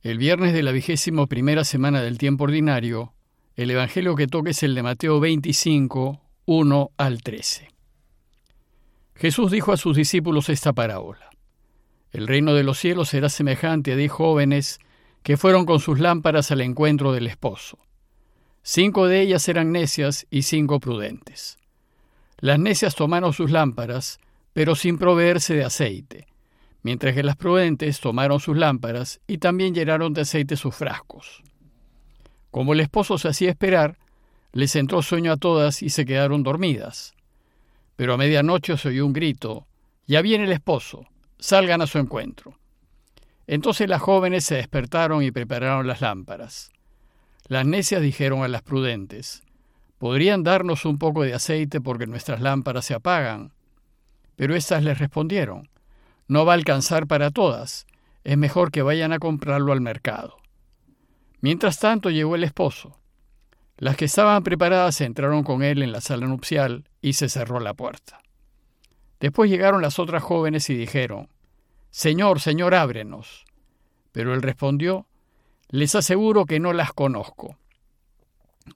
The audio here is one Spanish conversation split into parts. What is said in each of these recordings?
El viernes de la vigésimo primera semana del tiempo ordinario, el Evangelio que toca es el de Mateo 25, 1 al 13. Jesús dijo a sus discípulos esta parábola. El reino de los cielos será semejante a diez jóvenes que fueron con sus lámparas al encuentro del esposo. Cinco de ellas eran necias y cinco prudentes. Las necias tomaron sus lámparas, pero sin proveerse de aceite mientras que las prudentes tomaron sus lámparas y también llenaron de aceite sus frascos. Como el esposo se hacía esperar, les entró sueño a todas y se quedaron dormidas. Pero a medianoche se oyó un grito, Ya viene el esposo, salgan a su encuentro. Entonces las jóvenes se despertaron y prepararon las lámparas. Las necias dijeron a las prudentes, ¿Podrían darnos un poco de aceite porque nuestras lámparas se apagan? Pero éstas les respondieron, no va a alcanzar para todas. Es mejor que vayan a comprarlo al mercado. Mientras tanto llegó el esposo. Las que estaban preparadas entraron con él en la sala nupcial y se cerró la puerta. Después llegaron las otras jóvenes y dijeron, Señor, Señor, ábrenos. Pero él respondió, Les aseguro que no las conozco.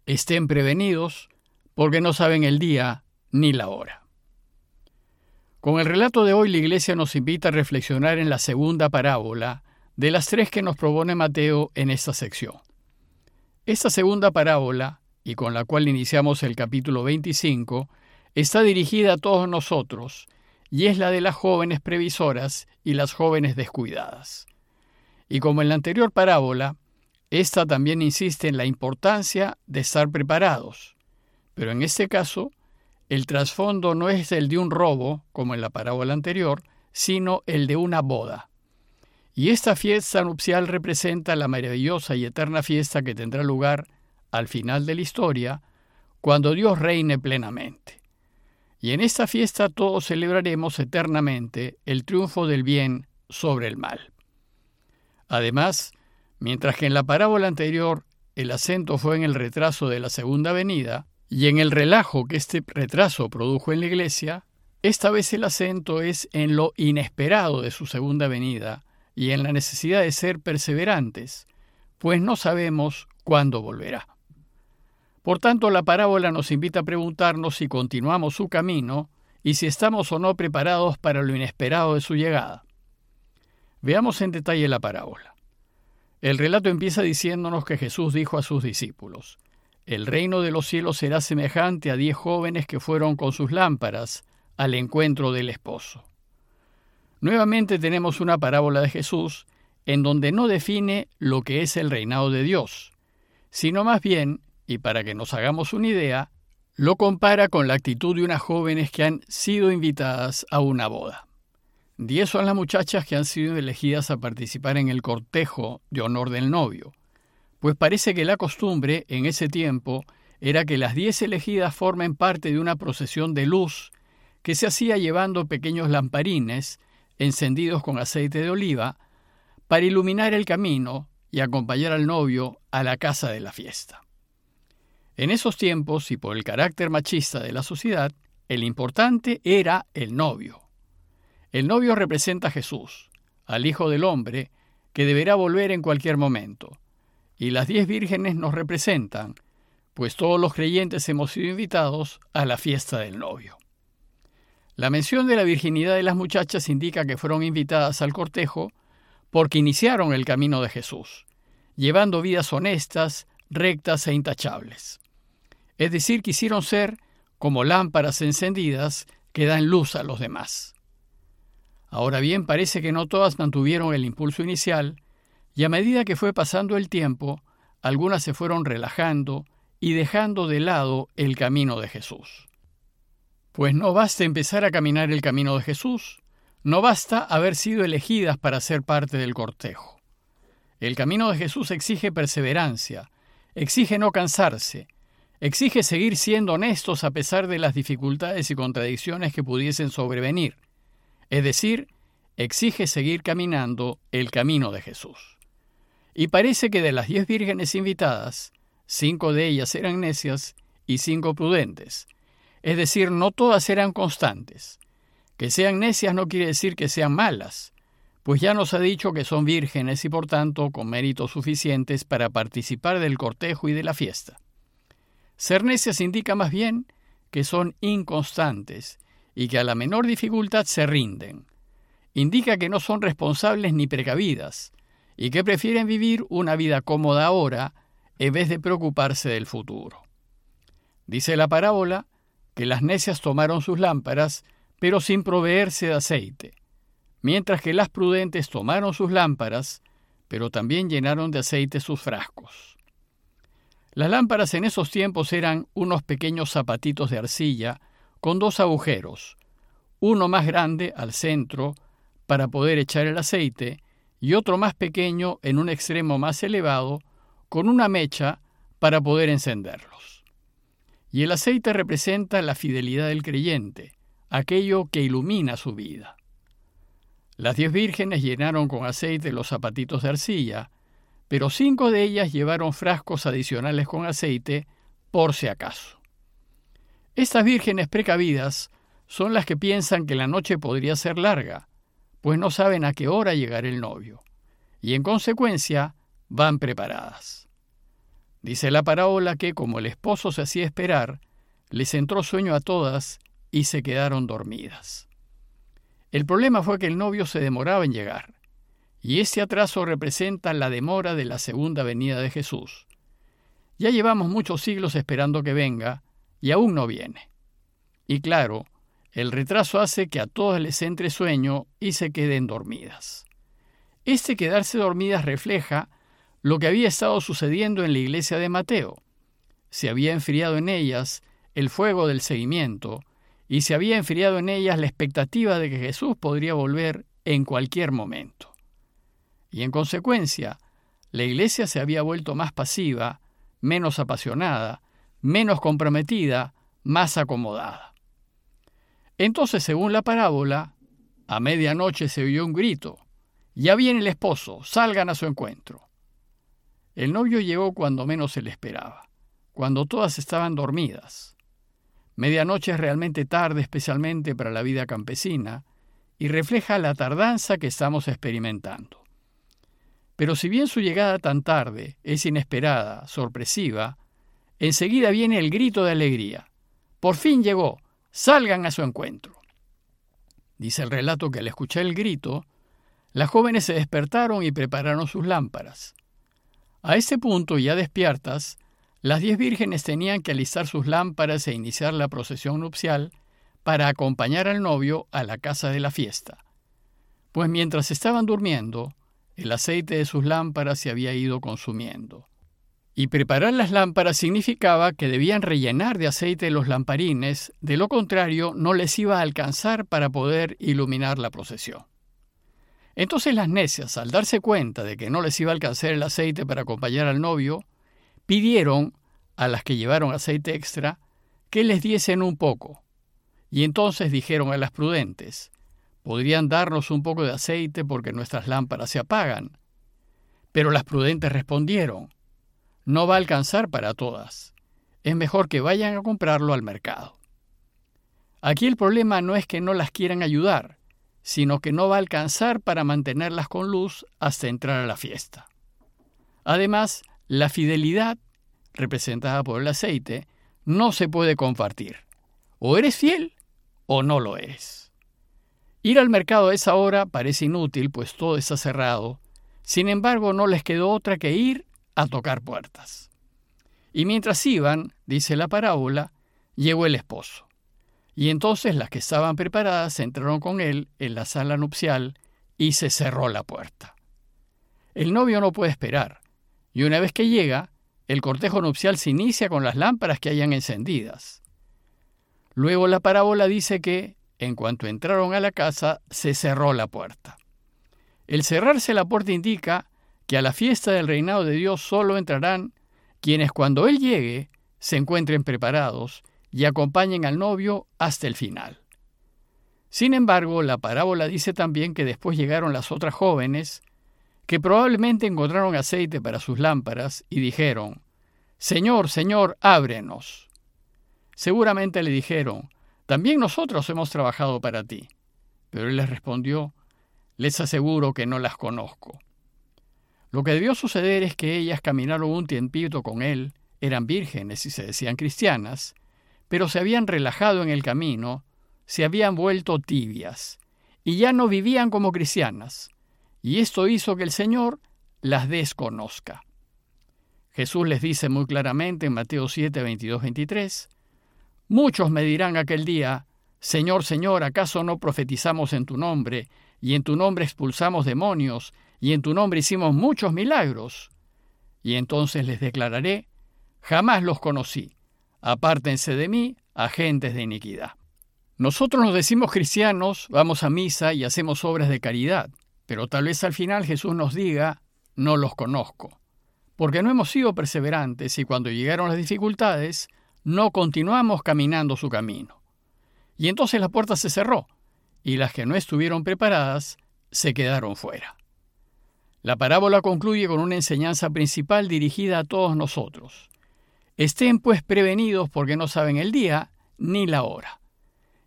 Estén prevenidos, porque no saben el día ni la hora. Con el relato de hoy la Iglesia nos invita a reflexionar en la segunda parábola de las tres que nos propone Mateo en esta sección. Esta segunda parábola, y con la cual iniciamos el capítulo 25, está dirigida a todos nosotros y es la de las jóvenes previsoras y las jóvenes descuidadas. Y como en la anterior parábola, esta también insiste en la importancia de estar preparados, pero en este caso el trasfondo no es el de un robo, como en la parábola anterior, sino el de una boda. Y esta fiesta nupcial representa la maravillosa y eterna fiesta que tendrá lugar al final de la historia, cuando Dios reine plenamente. Y en esta fiesta todos celebraremos eternamente el triunfo del bien sobre el mal. Además, mientras que en la parábola anterior el acento fue en el retraso de la segunda venida, y en el relajo que este retraso produjo en la iglesia, esta vez el acento es en lo inesperado de su segunda venida y en la necesidad de ser perseverantes, pues no sabemos cuándo volverá. Por tanto, la parábola nos invita a preguntarnos si continuamos su camino y si estamos o no preparados para lo inesperado de su llegada. Veamos en detalle la parábola. El relato empieza diciéndonos que Jesús dijo a sus discípulos, el reino de los cielos será semejante a diez jóvenes que fueron con sus lámparas al encuentro del esposo. Nuevamente tenemos una parábola de Jesús en donde no define lo que es el reinado de Dios, sino más bien, y para que nos hagamos una idea, lo compara con la actitud de unas jóvenes que han sido invitadas a una boda. Diez son las muchachas que han sido elegidas a participar en el cortejo de honor del novio pues parece que la costumbre en ese tiempo era que las diez elegidas formen parte de una procesión de luz que se hacía llevando pequeños lamparines encendidos con aceite de oliva para iluminar el camino y acompañar al novio a la casa de la fiesta. En esos tiempos, y por el carácter machista de la sociedad, el importante era el novio. El novio representa a Jesús, al Hijo del Hombre, que deberá volver en cualquier momento y las diez vírgenes nos representan, pues todos los creyentes hemos sido invitados a la fiesta del novio. La mención de la virginidad de las muchachas indica que fueron invitadas al cortejo porque iniciaron el camino de Jesús, llevando vidas honestas, rectas e intachables. Es decir, quisieron ser como lámparas encendidas que dan luz a los demás. Ahora bien, parece que no todas mantuvieron el impulso inicial y a medida que fue pasando el tiempo, algunas se fueron relajando y dejando de lado el camino de Jesús. Pues no basta empezar a caminar el camino de Jesús, no basta haber sido elegidas para ser parte del cortejo. El camino de Jesús exige perseverancia, exige no cansarse, exige seguir siendo honestos a pesar de las dificultades y contradicciones que pudiesen sobrevenir, es decir, exige seguir caminando el camino de Jesús. Y parece que de las diez vírgenes invitadas, cinco de ellas eran necias y cinco prudentes. Es decir, no todas eran constantes. Que sean necias no quiere decir que sean malas, pues ya nos ha dicho que son vírgenes y por tanto con méritos suficientes para participar del cortejo y de la fiesta. Ser necias indica más bien que son inconstantes y que a la menor dificultad se rinden. Indica que no son responsables ni precavidas y que prefieren vivir una vida cómoda ahora en vez de preocuparse del futuro. Dice la parábola que las necias tomaron sus lámparas, pero sin proveerse de aceite, mientras que las prudentes tomaron sus lámparas, pero también llenaron de aceite sus frascos. Las lámparas en esos tiempos eran unos pequeños zapatitos de arcilla con dos agujeros, uno más grande al centro para poder echar el aceite y otro más pequeño en un extremo más elevado con una mecha para poder encenderlos. Y el aceite representa la fidelidad del creyente, aquello que ilumina su vida. Las diez vírgenes llenaron con aceite los zapatitos de arcilla, pero cinco de ellas llevaron frascos adicionales con aceite por si acaso. Estas vírgenes precavidas son las que piensan que la noche podría ser larga, pues no saben a qué hora llegará el novio, y en consecuencia van preparadas. Dice la parábola que, como el esposo se hacía esperar, les entró sueño a todas y se quedaron dormidas. El problema fue que el novio se demoraba en llegar, y este atraso representa la demora de la segunda venida de Jesús. Ya llevamos muchos siglos esperando que venga, y aún no viene. Y claro, el retraso hace que a todas les entre sueño y se queden dormidas. Este quedarse dormidas refleja lo que había estado sucediendo en la iglesia de Mateo. Se había enfriado en ellas el fuego del seguimiento, y se había enfriado en ellas la expectativa de que Jesús podría volver en cualquier momento. Y en consecuencia, la iglesia se había vuelto más pasiva, menos apasionada, menos comprometida, más acomodada. Entonces, según la parábola, a medianoche se oyó un grito, ya viene el esposo, salgan a su encuentro. El novio llegó cuando menos se le esperaba, cuando todas estaban dormidas. Medianoche es realmente tarde, especialmente para la vida campesina, y refleja la tardanza que estamos experimentando. Pero si bien su llegada tan tarde es inesperada, sorpresiva, enseguida viene el grito de alegría. Por fin llegó, salgan a su encuentro. Dice el relato que al escuchar el grito, las jóvenes se despertaron y prepararon sus lámparas. A ese punto, ya despiertas, las diez vírgenes tenían que alistar sus lámparas e iniciar la procesión nupcial para acompañar al novio a la casa de la fiesta. Pues mientras estaban durmiendo, el aceite de sus lámparas se había ido consumiendo. Y preparar las lámparas significaba que debían rellenar de aceite los lamparines, de lo contrario no les iba a alcanzar para poder iluminar la procesión. Entonces las necias, al darse cuenta de que no les iba a alcanzar el aceite para acompañar al novio, pidieron a las que llevaron aceite extra que les diesen un poco. Y entonces dijeron a las prudentes, podrían darnos un poco de aceite porque nuestras lámparas se apagan. Pero las prudentes respondieron, no va a alcanzar para todas. Es mejor que vayan a comprarlo al mercado. Aquí el problema no es que no las quieran ayudar, sino que no va a alcanzar para mantenerlas con luz hasta entrar a la fiesta. Además, la fidelidad, representada por el aceite, no se puede compartir. O eres fiel o no lo eres. Ir al mercado a esa hora parece inútil, pues todo está cerrado. Sin embargo, no les quedó otra que ir a tocar puertas. Y mientras iban, dice la parábola, llegó el esposo. Y entonces las que estaban preparadas entraron con él en la sala nupcial y se cerró la puerta. El novio no puede esperar. Y una vez que llega, el cortejo nupcial se inicia con las lámparas que hayan encendidas. Luego la parábola dice que, en cuanto entraron a la casa, se cerró la puerta. El cerrarse la puerta indica que a la fiesta del reinado de Dios solo entrarán quienes cuando Él llegue se encuentren preparados y acompañen al novio hasta el final. Sin embargo, la parábola dice también que después llegaron las otras jóvenes que probablemente encontraron aceite para sus lámparas y dijeron, Señor, Señor, ábrenos. Seguramente le dijeron, también nosotros hemos trabajado para ti. Pero él les respondió, Les aseguro que no las conozco. Lo que debió suceder es que ellas caminaron un tiempito con él, eran vírgenes y se decían cristianas, pero se habían relajado en el camino, se habían vuelto tibias, y ya no vivían como cristianas, y esto hizo que el Señor las desconozca. Jesús les dice muy claramente en Mateo 7, 22, 23, Muchos me dirán aquel día, Señor, Señor, ¿acaso no profetizamos en tu nombre, y en tu nombre expulsamos demonios, y en tu nombre hicimos muchos milagros? Y entonces les declararé, jamás los conocí, apártense de mí, agentes de iniquidad. Nosotros nos decimos cristianos, vamos a misa y hacemos obras de caridad, pero tal vez al final Jesús nos diga, no los conozco, porque no hemos sido perseverantes y cuando llegaron las dificultades, no continuamos caminando su camino. Y entonces la puerta se cerró, y las que no estuvieron preparadas se quedaron fuera. La parábola concluye con una enseñanza principal dirigida a todos nosotros. Estén pues prevenidos porque no saben el día ni la hora.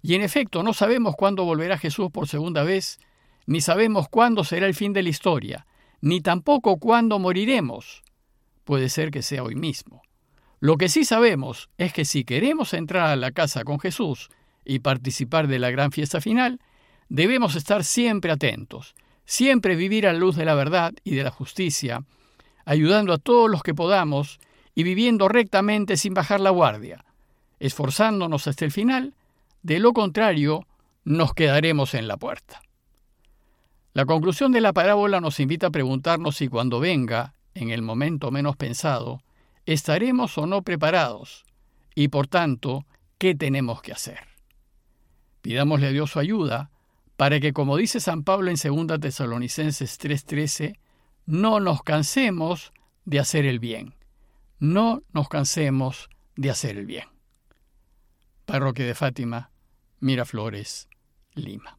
Y en efecto, no sabemos cuándo volverá Jesús por segunda vez, ni sabemos cuándo será el fin de la historia, ni tampoco cuándo moriremos. Puede ser que sea hoy mismo. Lo que sí sabemos es que si queremos entrar a la casa con Jesús y participar de la gran fiesta final, debemos estar siempre atentos, siempre vivir a la luz de la verdad y de la justicia, ayudando a todos los que podamos y viviendo rectamente sin bajar la guardia, esforzándonos hasta el final de lo contrario, nos quedaremos en la puerta. La conclusión de la parábola nos invita a preguntarnos si cuando venga, en el momento menos pensado, estaremos o no preparados y por tanto, ¿qué tenemos que hacer? Pidámosle a Dios su ayuda para que, como dice San Pablo en 2 Tesalonicenses 3:13, no nos cansemos de hacer el bien. No nos cansemos de hacer el bien. Parroquia de Fátima, Miraflores, Lima.